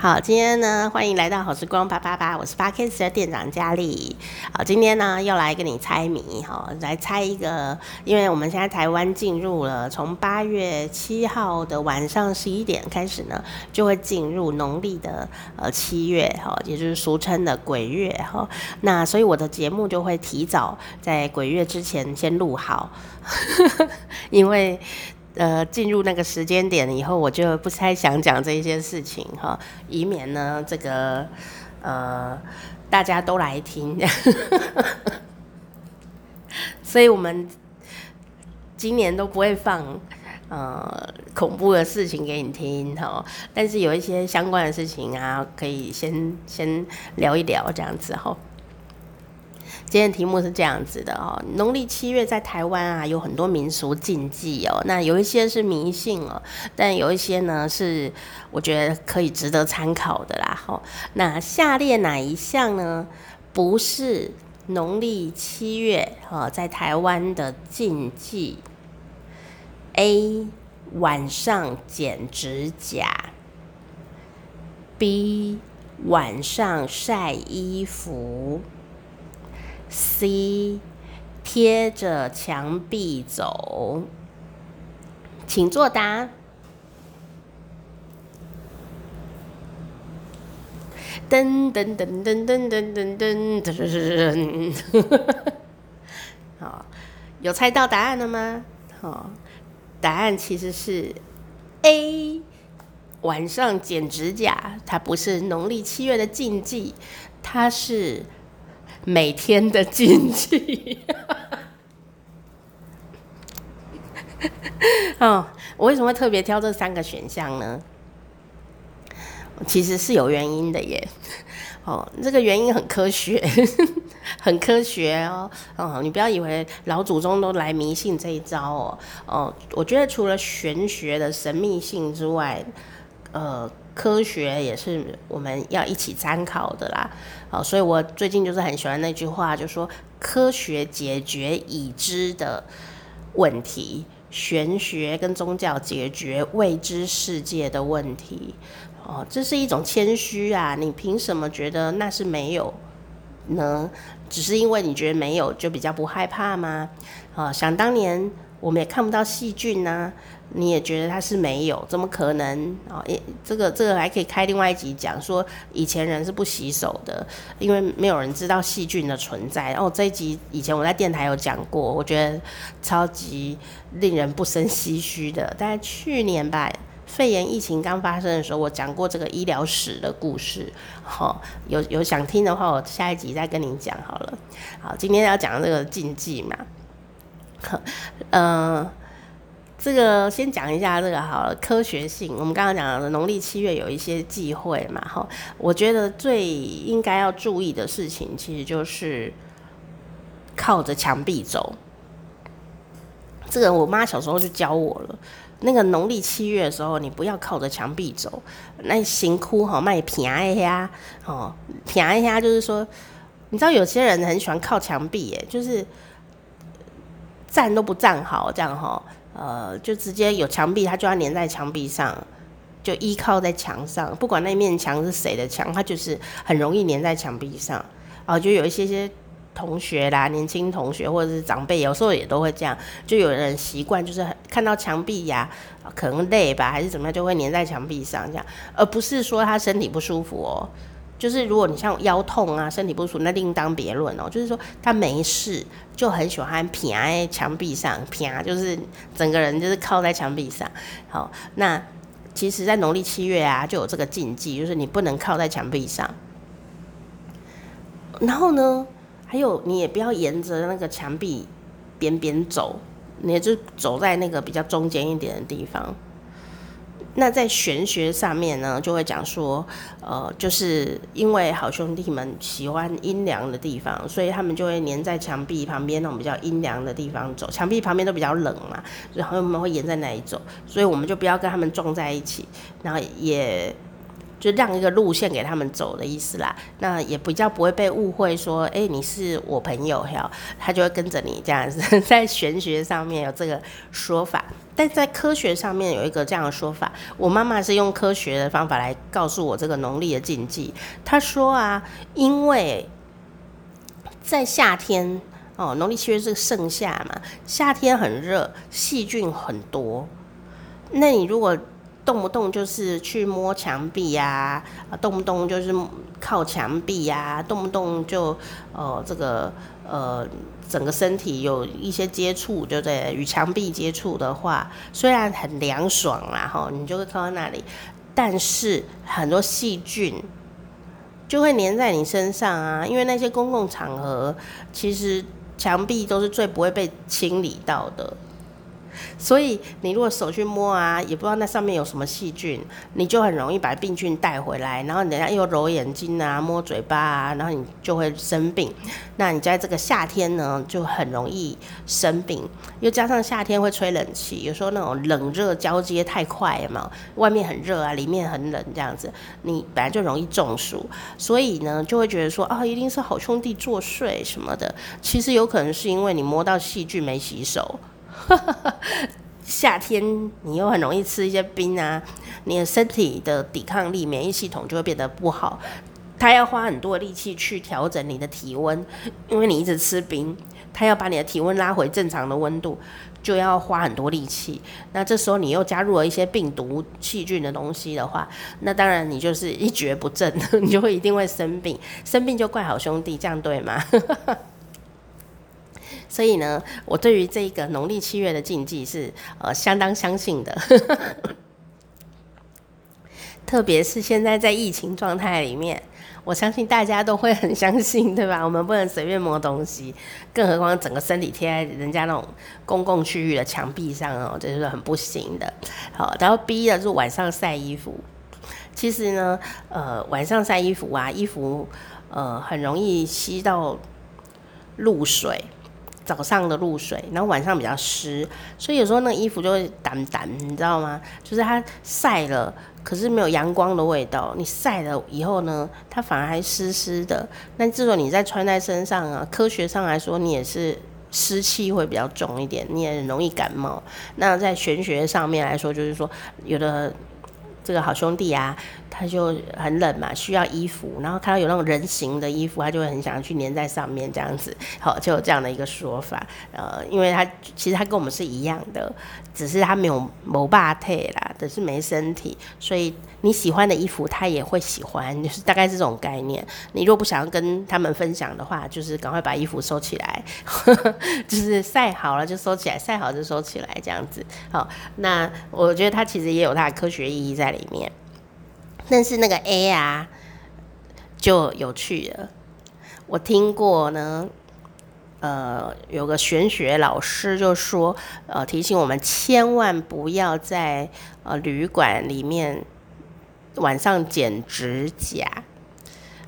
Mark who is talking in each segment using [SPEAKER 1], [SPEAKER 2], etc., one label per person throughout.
[SPEAKER 1] 好，今天呢，欢迎来到好时光八八八，我是 Podcast 的店长佳丽。好，今天呢，又来跟你猜谜哈，来猜一个，因为我们现在台湾进入了从八月七号的晚上十一点开始呢，就会进入农历的呃七月哈，也就是俗称的鬼月哈。那所以我的节目就会提早在鬼月之前先录好，因为。呃，进入那个时间点以后，我就不太想讲这一些事情哈，以免呢这个呃大家都来听，所以我们今年都不会放呃恐怖的事情给你听哈，但是有一些相关的事情啊，可以先先聊一聊这样子哈。今天题目是这样子的哦，农历七月在台湾啊有很多民俗禁忌哦，那有一些是迷信哦，但有一些呢是我觉得可以值得参考的啦。吼，那下列哪一项呢不是农历七月哈在台湾的禁忌？A 晚上剪指甲，B 晚上晒衣服。C 贴着墙壁走，请作答。噔噔噔噔噔噔噔噔噔噔。好，有猜到答案了吗？好，答案其实是 A，晚上剪指甲，它不是农历七月的禁忌，它是。每天的禁忌。哦，我为什么会特别挑这三个选项呢？其实是有原因的耶。哦，这个原因很科学，很科学哦。哦，你不要以为老祖宗都来迷信这一招哦。哦，我觉得除了玄学的神秘性之外，呃。科学也是我们要一起参考的啦，好，所以我最近就是很喜欢那句话，就说科学解决已知的问题，玄学跟宗教解决未知世界的问题，哦，这是一种谦虚啊，你凭什么觉得那是没有呢？只是因为你觉得没有，就比较不害怕吗？啊，想当年我们也看不到细菌呢。你也觉得它是没有，怎么可能啊？诶，这个这个还可以开另外一集讲，说以前人是不洗手的，因为没有人知道细菌的存在。哦，这一集以前我在电台有讲过，我觉得超级令人不胜唏嘘的。大概去年吧，肺炎疫情刚发生的时候，我讲过这个医疗史的故事。好，有有想听的话，我下一集再跟你讲好了。好，今天要讲这个禁忌嘛，呃。这个先讲一下这个好了，科学性。我们刚刚讲的农历七月有一些忌讳嘛，哈，我觉得最应该要注意的事情，其实就是靠着墙壁走。这个我妈小时候就教我了，那个农历七月的时候，你不要靠着墙壁走，那行哭哈，卖平一下，哦，平一下就是说，你知道有些人很喜欢靠墙壁，哎，就是站都不站好，这样哈。呃，就直接有墙壁，他就要粘在墙壁上，就依靠在墙上，不管那面墙是谁的墙，他就是很容易粘在墙壁上。啊、呃，就有一些些同学啦，年轻同学或者是长辈，有时候也都会这样，就有人习惯就是看到墙壁呀、可能累吧，还是怎么样，就会粘在墙壁上这样，而不是说他身体不舒服哦。就是如果你像腰痛啊，身体不舒服，那另当别论哦。就是说他没事，就很喜欢平在墙壁上，平就是整个人就是靠在墙壁上。好，那其实，在农历七月啊，就有这个禁忌，就是你不能靠在墙壁上。然后呢，还有你也不要沿着那个墙壁边边走，你就走在那个比较中间一点的地方。那在玄学上面呢，就会讲说，呃，就是因为好兄弟们喜欢阴凉的地方，所以他们就会粘在墙壁旁边那种比较阴凉的地方走。墙壁旁边都比较冷嘛，然后他们会沿在那里走，所以我们就不要跟他们撞在一起，然后也就让一个路线给他们走的意思啦。那也比较不会被误会说，哎、你是我朋友，他就会跟着你这样子。在玄学上面有这个说法，但在科学上面有一个这样的说法。我妈妈是用科学的方法来告诉我这个农历的禁忌。她说啊，因为在夏天。哦，农历七月是盛夏嘛，夏天很热，细菌很多。那你如果动不动就是去摸墙壁呀，啊，动不动就是靠墙壁呀，动不动就呃这个呃整个身体有一些接触，就对，与墙壁接触的话，虽然很凉爽啦，哈，你就会靠在那里，但是很多细菌就会粘在你身上啊，因为那些公共场合其实。墙壁都是最不会被清理到的。所以你如果手去摸啊，也不知道那上面有什么细菌，你就很容易把病菌带回来。然后你等下又揉眼睛啊，摸嘴巴啊，然后你就会生病。那你在这个夏天呢，就很容易生病。又加上夏天会吹冷气，有时候那种冷热交接太快嘛，外面很热啊，里面很冷这样子，你本来就容易中暑。所以呢，就会觉得说啊，一定是好兄弟作祟什么的。其实有可能是因为你摸到细菌没洗手。夏天你又很容易吃一些冰啊，你的身体的抵抗力、免疫系统就会变得不好。他要花很多力气去调整你的体温，因为你一直吃冰，他要把你的体温拉回正常的温度，就要花很多力气。那这时候你又加入了一些病毒、细菌的东西的话，那当然你就是一蹶不振，你就会一定会生病。生病就怪好兄弟，这样对吗？所以呢，我对于这个农历七月的禁忌是呃相当相信的，特别是现在在疫情状态里面，我相信大家都会很相信，对吧？我们不能随便摸东西，更何况整个身体贴在人家那种公共区域的墙壁上哦，这是很不行的。好，然后 B 的，是晚上晒衣服，其实呢，呃，晚上晒衣服啊，衣服呃很容易吸到露水。早上的露水，然后晚上比较湿，所以有时候那个衣服就会澹澹，你知道吗？就是它晒了，可是没有阳光的味道。你晒了以后呢，它反而还湿湿的。那这种你再穿在身上啊，科学上来说，你也是湿气会比较重一点，你也容易感冒。那在玄学上面来说，就是说有的。这个好兄弟啊，他就很冷嘛，需要衣服，然后看到有那种人形的衣服，他就会很想去粘在上面这样子，好，就有这样的一个说法。呃，因为他其实他跟我们是一样的，只是他没有谋霸退啦，只是没身体，所以你喜欢的衣服他也会喜欢，就是大概是这种概念。你若不想要跟他们分享的话，就是赶快把衣服收起来，呵 呵就是晒好了就收起来，晒好就收起来这样子。好，那我觉得他其实也有他的科学意义在里面，但是那个 A 啊，就有趣了。我听过呢，呃，有个玄学老师就说，呃，提醒我们千万不要在呃旅馆里面晚上剪指甲。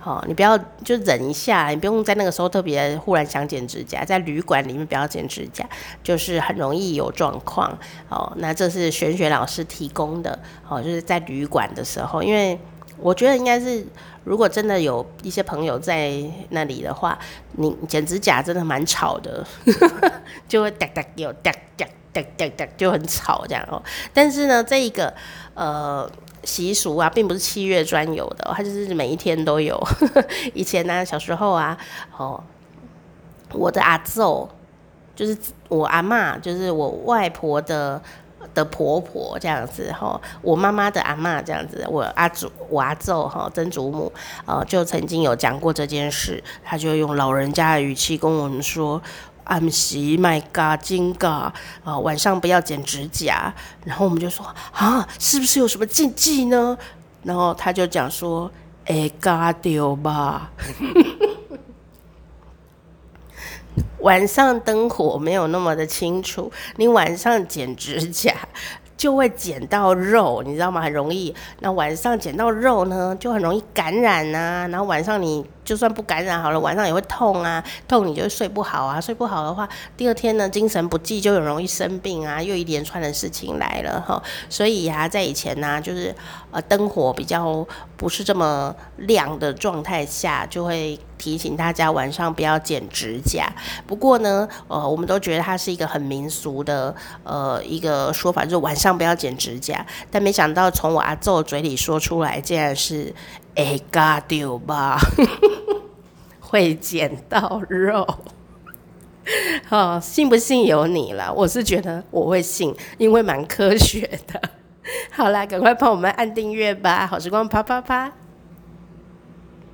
[SPEAKER 1] 好，你不要就忍一下，你不用在那个时候特别忽然想剪指甲，在旅馆里面不要剪指甲，就是很容易有状况。哦，那这是玄学老师提供的，哦，就是在旅馆的时候，因为我觉得应该是，如果真的有一些朋友在那里的话，你剪指甲真的蛮吵的，就会 哒哒有哒哒哒哒哒就很吵这样哦。但是呢，这一个呃。习俗啊，并不是七月专有的，它就是每一天都有。以前呢，小时候啊，哦，我的阿祖就是我阿嬷，就是我外婆的的婆婆这样子哈，我妈妈的阿嬷这样子，我阿祖我阿祖哈曾祖母啊，就曾经有讲过这件事，他就用老人家的语气跟我们说。暗时卖嘎金嘎啊，晚上不要剪指甲。然后我们就说啊，是不是有什么禁忌呢？然后他就讲说，哎，嘎丢吧。晚上灯火没有那么的清楚，你晚上剪指甲就会剪到肉，你知道吗？很容易。那晚上剪到肉呢，就很容易感染啊。然后晚上你就算不感染好了，晚上也会痛啊，痛你就睡不好啊，睡不好的话，第二天呢精神不济，就很容易生病啊，又一连串的事情来了哈。所以呀、啊，在以前呢、就是呃灯火比较不是这么亮的状态下，就会提醒大家晚上不要剪指甲。不过呢，呃，我们都觉得它是一个很民俗的呃一个说法，就是晚上不要剪指甲。但没想到从我阿祖嘴里说出来，竟然是。哎，嘎丢吧，会剪到肉，好，信不信由你了。我是觉得我会信，因为蛮科学的。好啦，赶快帮我们按订阅吧，好时光啪啪啪。